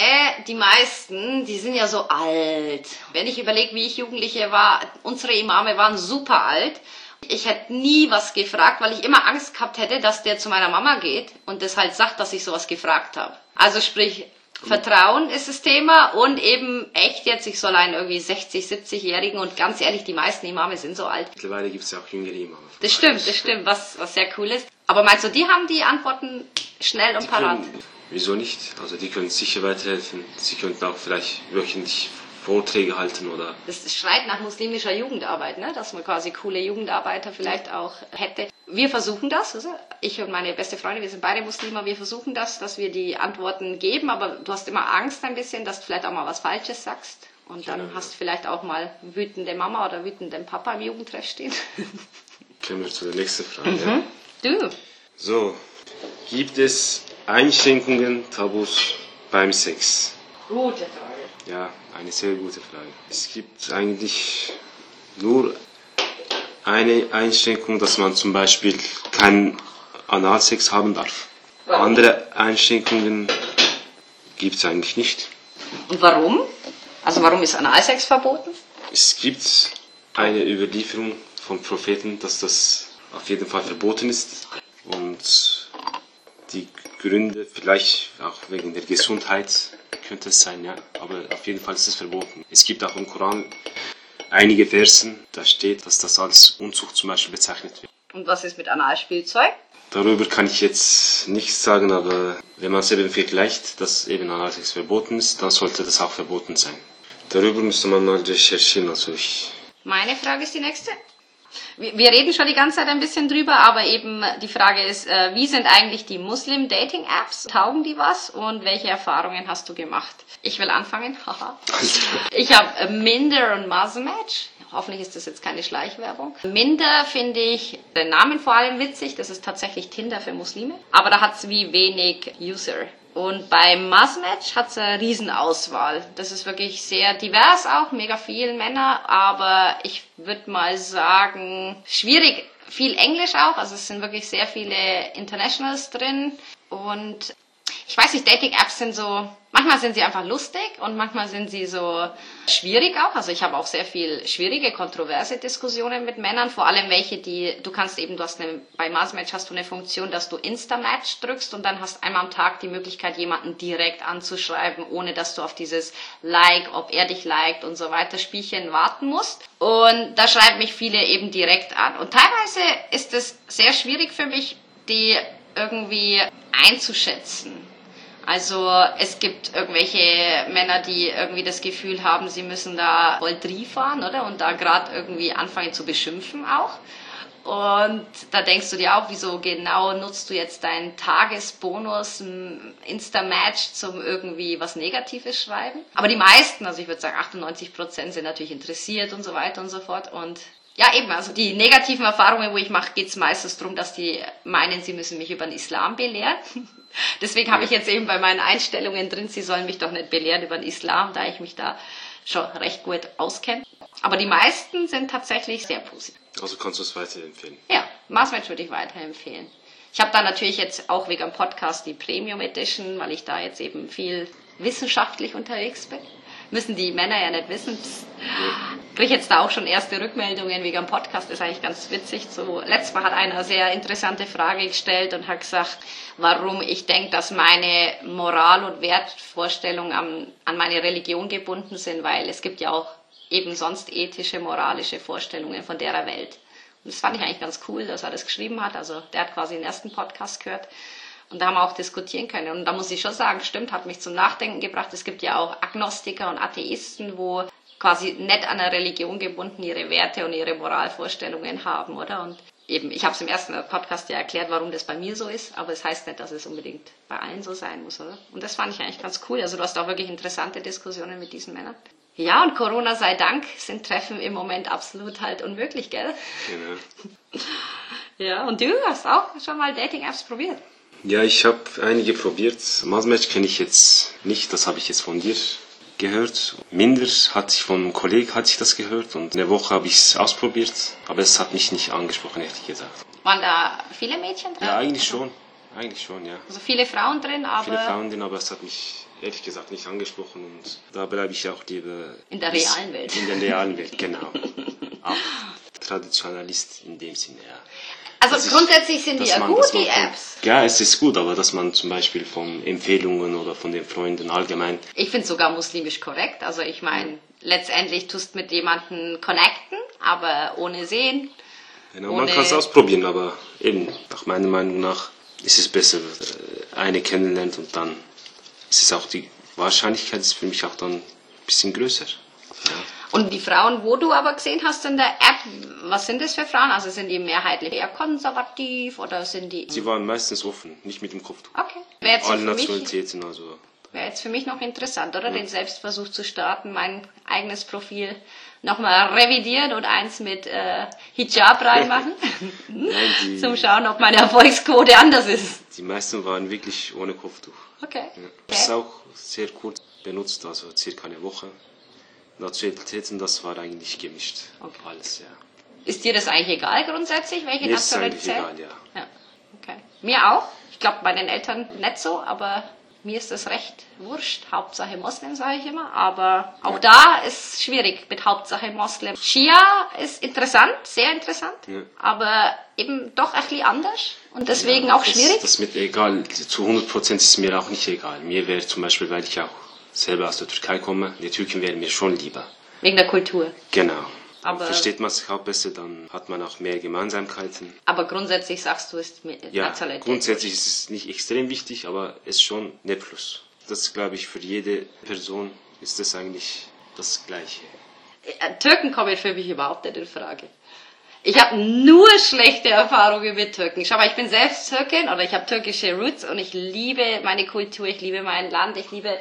die meisten, die sind ja so alt. Wenn ich überlege, wie ich Jugendliche war, unsere Imame waren super alt. Ich hätte nie was gefragt, weil ich immer Angst gehabt hätte, dass der zu meiner Mama geht und das halt sagt, dass ich sowas gefragt habe. Also sprich, Vertrauen ist das Thema und eben echt jetzt, ich soll einen irgendwie 60, 70-Jährigen und ganz ehrlich, die meisten Imame sind so alt. Mittlerweile gibt es ja auch jüngere Imame. Das stimmt, das stimmt, was, was sehr cool ist. Aber meinst du, die haben die Antworten schnell und Die parat? können, wieso nicht? Also die können sicher weiterhelfen. Sie könnten auch vielleicht wöchentlich Vorträge halten oder Das schreit nach muslimischer Jugendarbeit, ne? dass man quasi coole Jugendarbeiter vielleicht auch hätte. Wir versuchen das, also ich und meine beste Freundin, wir sind beide Muslime, wir versuchen das, dass wir die Antworten geben, aber du hast immer Angst ein bisschen, dass du vielleicht auch mal was Falsches sagst. Und dann Genau. hast du vielleicht auch mal wütende Mama oder wütenden Papa im Jugendtreff stehen. [laughs] kommen wir zu der nächsten Frage. Mhm. Ja. Du, So, gibt es Einschränkungen, Tabus beim Sex? gute Frage. Ja, eine sehr gute Frage. Es gibt eigentlich nur eine Einschränkung, dass man zum Beispiel keinen Analsex haben darf. Warum? Andere Einschränkungen gibt es eigentlich nicht. Und warum? Also warum ist Analsex verboten? Es gibt eine Überlieferung von Propheten, dass das auf jeden Fall verboten ist. Und die Gründe, vielleicht auch wegen der Gesundheit, könnte es sein, ja. Aber auf jeden Fall ist es verboten. Es gibt auch im Koran einige Versen, da steht, dass das als Unzucht zum Beispiel bezeichnet wird. Und was ist mit Analspielzeug? Darüber kann ich jetzt nichts sagen, aber wenn man es eben vergleicht, dass eben Analsex verboten ist, dann sollte das auch verboten sein. Darüber müsste man mal recherchieren. Also ich Meine Frage ist die nächste. Wir wir reden schon die ganze Zeit ein bisschen drüber, aber eben die Frage ist, äh, wie sind eigentlich die Muslim-Dating-Apps? Taugen die was? Und welche Erfahrungen hast du gemacht? Ich will anfangen. [laughs] Ich habe Minder und Match. Hoffentlich ist das jetzt keine Schleichwerbung. Minder finde ich den Namen vor allem witzig. Das ist tatsächlich Tinder für Muslime. Aber da hat es wie wenig User. Und bei Match hat es eine Riesenauswahl. Das ist wirklich sehr divers auch, mega viele Männer, aber ich würde mal sagen, schwierig, viel Englisch auch, also es sind wirklich sehr viele Internationals drin. Und ich weiß nicht, Dating-Apps sind so, manchmal sind sie einfach lustig und manchmal sind sie so schwierig auch. Also ich habe auch sehr viel schwierige, kontroverse Diskussionen mit Männern, vor allem welche, die, du kannst eben, du hast eine, bei Marsmatch hast du eine Funktion, dass du Insta-Match drückst und dann hast einmal am Tag die Möglichkeit, jemanden direkt anzuschreiben, ohne dass du auf dieses Like, ob er dich liked und so weiter Spielchen warten musst. Und da schreiben mich viele eben direkt an. Und teilweise ist es sehr schwierig für mich, die irgendwie einzuschätzen. Also es gibt irgendwelche Männer, die irgendwie das Gefühl haben, sie müssen da Voldrie fahren, oder? Und da gerade irgendwie anfangen zu beschimpfen auch. Und da denkst du dir auch, wieso genau nutzt du jetzt deinen Tagesbonus Insta-Match zum irgendwie was Negatives schreiben? Aber die meisten, also ich würde sagen 98 Prozent sind natürlich interessiert und so weiter und so fort. Und ja, eben, also die negativen Erfahrungen, wo ich mache, geht es meistens darum, dass die meinen, sie müssen mich über den Islam belehren. [laughs] Deswegen habe ich jetzt eben bei meinen Einstellungen drin, sie sollen mich doch nicht belehren über den Islam, da ich mich da schon recht gut auskenne. Aber die meisten sind tatsächlich sehr positiv. Also kannst du es weiterempfehlen. Ja, Marsmatch würde ich weiterempfehlen. Ich habe da natürlich jetzt auch wegen dem Podcast die Premium Edition, weil ich da jetzt eben viel wissenschaftlich unterwegs bin. Müssen die Männer ja nicht wissen. Psst. Krieg jetzt da auch schon erste Rückmeldungen wegen dem Podcast, ist eigentlich ganz witzig. So, letztes Mal hat einer eine sehr interessante Frage gestellt und hat gesagt, warum ich denke, dass meine Moral- und Wertvorstellungen an, an meine Religion gebunden sind, weil es gibt ja auch eben sonst ethische, moralische Vorstellungen von der Welt. Und das fand ich eigentlich ganz cool, dass er das geschrieben hat. Also der hat quasi den ersten Podcast gehört. Und da haben wir auch diskutieren können. Und da muss ich schon sagen, stimmt, hat mich zum Nachdenken gebracht. Es gibt ja auch Agnostiker und Atheisten, wo quasi nicht an eine Religion gebunden ihre Werte und ihre Moralvorstellungen haben, oder? Und eben, ich habe es im ersten Podcast ja erklärt, warum das bei mir so ist, aber es das heißt nicht, dass es unbedingt bei allen so sein muss, oder? Und das fand ich eigentlich ganz cool. Also du hast auch wirklich interessante Diskussionen mit diesen Männern. Ja, und Corona sei Dank sind Treffen im Moment absolut halt unmöglich, gell? Genau. [laughs] Ja, und du hast auch schon mal Dating-Apps probiert. Ja, ich habe einige probiert. Maßmatch kenne ich jetzt nicht, das habe ich jetzt von dir gehört. Minder hatte ich von einem Kollegen hatte ich das gehört und eine Woche habe ich es ausprobiert, aber es hat mich nicht angesprochen, ehrlich gesagt. Waren da viele Mädchen drin? Ja, eigentlich schon. Eigentlich schon, ja. Also viele Frauen drin, aber Viele Frauen drin, aber es hat mich ehrlich gesagt nicht angesprochen und da bleibe ich auch lieber In der realen Welt. In der realen Welt, genau. [laughs] auch Traditionalist in dem Sinne, ja. Also Dass ich- grundsätzlich sind die ja man- gut, man die von- Apps. Ja, es ist gut, aber dass man zum Beispiel von Empfehlungen oder von den Freunden allgemein Ich finde sogar muslimisch korrekt. Also ich meine, letztendlich tust mit jemandem connecten, aber ohne sehen. Genau, man Ohne- kann es ausprobieren, aber eben, nach meiner Meinung nach ist es besser, äh, eine kennenlernt und dann ist es auch die Wahrscheinlichkeit ist für mich auch dann ein bisschen größer. Ja. Und die Frauen, wo du aber gesehen hast in der App, was sind das für Frauen? Also sind die mehrheitlich eher konservativ oder sind die... Sie waren meistens offen, nicht mit dem Kopftuch. Okay. Wäre jetzt, Alle für mich, Nationalitäten, also wäre jetzt für mich noch interessant, oder? Den Selbstversuch zu starten, mein eigenes Profil nochmal revidieren und eins mit äh, Hijab [laughs] reinmachen, Nein, [laughs] zum Schauen, ob meine Erfolgsquote anders ist. die meisten waren wirklich ohne Kopftuch. Okay. Ja. Das ist okay. auch sehr kurz benutzt, also circa eine Woche. Nationalitäten, das war eigentlich gemischt. Okay. Alles, ja. Ist dir das eigentlich egal grundsätzlich, welche Mir ist es Nationalität? egal, ja. Ja, okay. Mir auch. Ich glaube, bei den Eltern nicht so, aber mir ist das recht wurscht. Hauptsache Moslem, sage ich immer. Aber auch da ist schwierig mit Hauptsache Moslem. Schia ist interessant, sehr interessant, Ja. aber eben doch ein bisschen anders und deswegen Ja, auch das, schwierig. Das mit egal, zu 100% ist mir auch nicht egal. Mir wäre zum Beispiel, weil ich auch selber aus der Türkei komme, die Türken wären mir schon lieber. wegen der Kultur. Genau. Aber- Versteht man sich auch besser, dann hat man auch mehr Gemeinsamkeiten. Aber grundsätzlich sagst du, ist mit Ja, Nationalität. grundsätzlich ist es nicht extrem wichtig, aber es ist schon ein Plus. Das glaube ich für jede Person ist das eigentlich das Gleiche. Äh, Türken kommen für mich überhaupt nicht in Frage. Ich habe nur schlechte Erfahrungen mit Türken. Schau mal, ich bin selbst Türkin oder ich habe türkische Roots und ich liebe meine Kultur, ich liebe mein Land, ich liebe,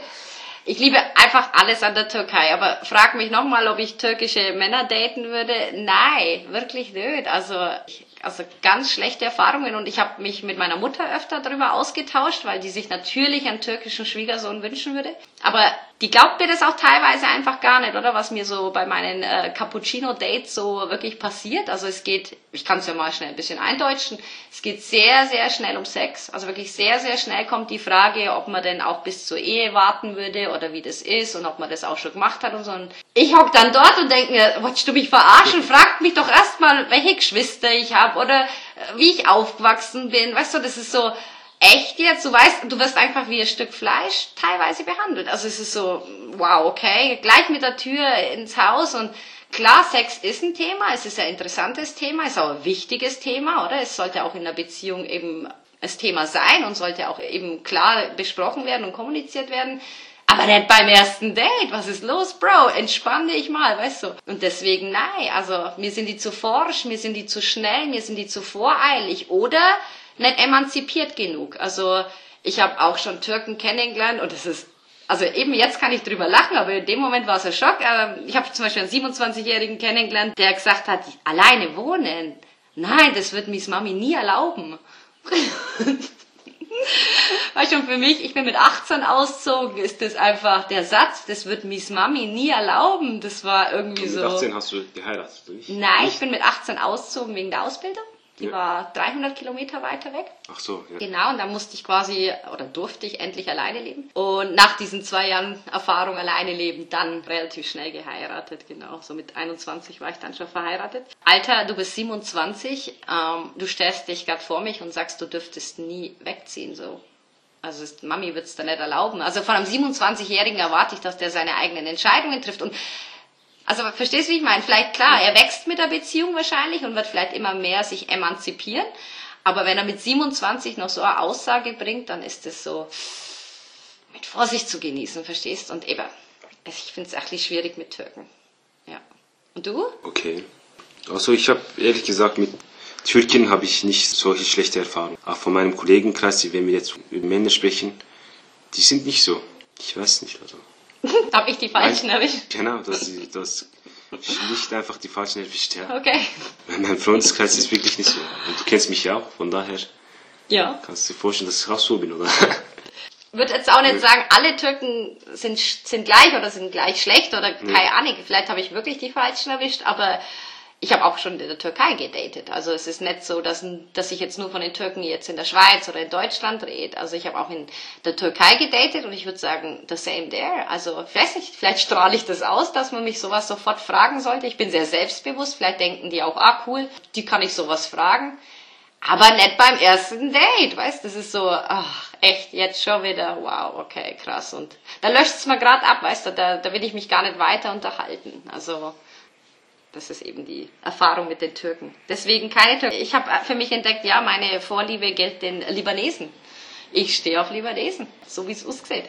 ich liebe einfach alles an der Türkei. Aber frag mich nochmal, ob ich türkische Männer daten würde. Nein, wirklich nicht. Also, ich, also ganz schlechte Erfahrungen und ich habe mich mit meiner Mutter öfter darüber ausgetauscht, weil die sich natürlich einen türkischen Schwiegersohn wünschen würde. Aber die glaubt mir das auch teilweise einfach gar nicht, oder? Was mir so bei meinen äh, Cappuccino-Dates so wirklich passiert. Also es geht, ich kann es ja mal schnell ein bisschen eindeutschen, es geht sehr, sehr schnell um Sex. Also wirklich sehr, sehr schnell kommt die Frage, ob man denn auch bis zur Ehe warten würde oder wie das ist und ob man das auch schon gemacht hat und so. Und ich hock dann dort und denke mir, wolltest du mich verarschen? Fragt mich doch erstmal, welche Geschwister ich habe oder äh, wie ich aufgewachsen bin. Weißt du, das ist so, echt jetzt? Du weißt, du wirst einfach wie ein Stück Fleisch teilweise behandelt. Also es ist so, wow, okay, gleich mit der Tür ins Haus und klar, Sex ist ein Thema, es ist ein interessantes Thema, es ist auch ein wichtiges Thema, oder? Es sollte auch in der Beziehung eben das Thema sein und sollte auch eben klar besprochen werden und kommuniziert werden. Aber nicht beim ersten Date. Was ist los, Bro? Entspann dich mal, weißt du? Und deswegen, nein, also mir sind die zu forsch, mir sind die zu schnell, mir sind die zu voreilig oder nicht emanzipiert genug. Also ich habe auch schon Türken kennengelernt und das ist, also eben jetzt kann ich drüber lachen, aber in dem Moment war es ein Schock. Ähm, Ich habe zum Beispiel einen 27-Jährigen kennengelernt, der gesagt hat, alleine wohnen. Nein, das wird Miss Mami nie erlauben. [laughs] Weißt du, für mich, ich bin mit 18 ausgezogen, ist das einfach der Satz, das wird Miss Mami nie erlauben. Das war irgendwie Mit so. 18 hast du geheiratet, oder nicht? Nein, ich bin mit 18 ausgezogen wegen der Ausbildung. Die Ja. war 300 Kilometer weiter weg. Ach so, ja. Genau, und dann musste ich quasi oder durfte ich endlich alleine leben. Und nach diesen zwei Jahren Erfahrung alleine leben, dann relativ schnell geheiratet, genau. So mit 21 war ich dann schon verheiratet. Alter, du bist 27, ähm, du stellst dich gerade vor mich und sagst, du dürftest nie wegziehen, so. Also ist, Mami wird's da nicht erlauben. Also von einem 27-Jährigen erwarte ich, dass der seine eigenen Entscheidungen trifft. Und also verstehst du, wie ich meine? Vielleicht klar, er wächst mit der Beziehung wahrscheinlich und wird vielleicht immer mehr sich emanzipieren. Aber wenn er mit 27 noch so eine Aussage bringt, dann ist es so mit Vorsicht zu genießen, verstehst? Und eben, ich finde es bisschen schwierig mit Türken. Ja. Und du? Okay. Also ich habe ehrlich gesagt mit Türken habe ich nicht solche schlechte Erfahrungen. Auch von meinem Kollegenkreis, wenn wir jetzt über Männer sprechen, die sind nicht so. Ich weiß nicht. Also. [laughs] Habe ich die Falschen erwischt? Genau, das ist das nicht einfach die falschen erwischt, ja. Okay. Mein Freundeskreis ist wirklich nicht so. Und du kennst mich ja auch, von daher Ja. kannst du dir vorstellen, dass ich auch so bin, oder? würde jetzt auch nicht sagen, alle Türken sind, sind gleich oder sind gleich schlecht oder keine Ahnung. Vielleicht habe ich wirklich die Falschen erwischt, aber ich habe auch schon in der Türkei gedatet. Also es ist nicht so, dass, dass ich jetzt nur von den Türken jetzt in der Schweiz oder in Deutschland rede. Also ich habe auch in der Türkei gedatet und ich würde sagen, the same there. Also ich weiß nicht, vielleicht strahle ich das aus, dass man mich sowas sofort fragen sollte. Ich bin sehr selbstbewusst. Vielleicht denken die auch, ah cool, die kann ich sowas fragen. Aber nicht beim ersten Date, weißt? Das ist so, ach, echt, jetzt schon wieder, wow, okay, krass. Und da löscht es mal gerade ab, weißt du, da, da will ich mich gar nicht weiter unterhalten. Also das ist eben die Erfahrung mit den Türken. Deswegen keine Türken. Ich habe für mich entdeckt, ja, meine Vorliebe gilt den Libanesen. Ich stehe auf Libanesen, so wie es aussieht.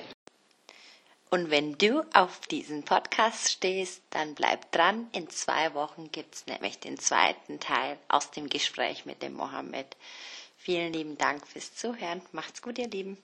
Und wenn du auf diesen Podcast stehst, dann bleib dran. In zwei Wochen gibt es nämlich den zweiten Teil aus dem Gespräch mit dem Mohammed. Vielen lieben Dank fürs Zuhören. Macht's gut, ihr Lieben.